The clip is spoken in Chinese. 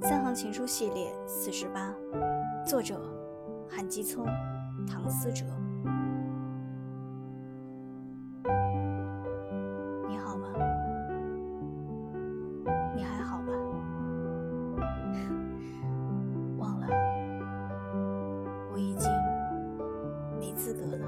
《三行情书》系列四十八，作者：韩基聪、唐思哲。你好吗？你还好吧？忘了，我已经没资格了。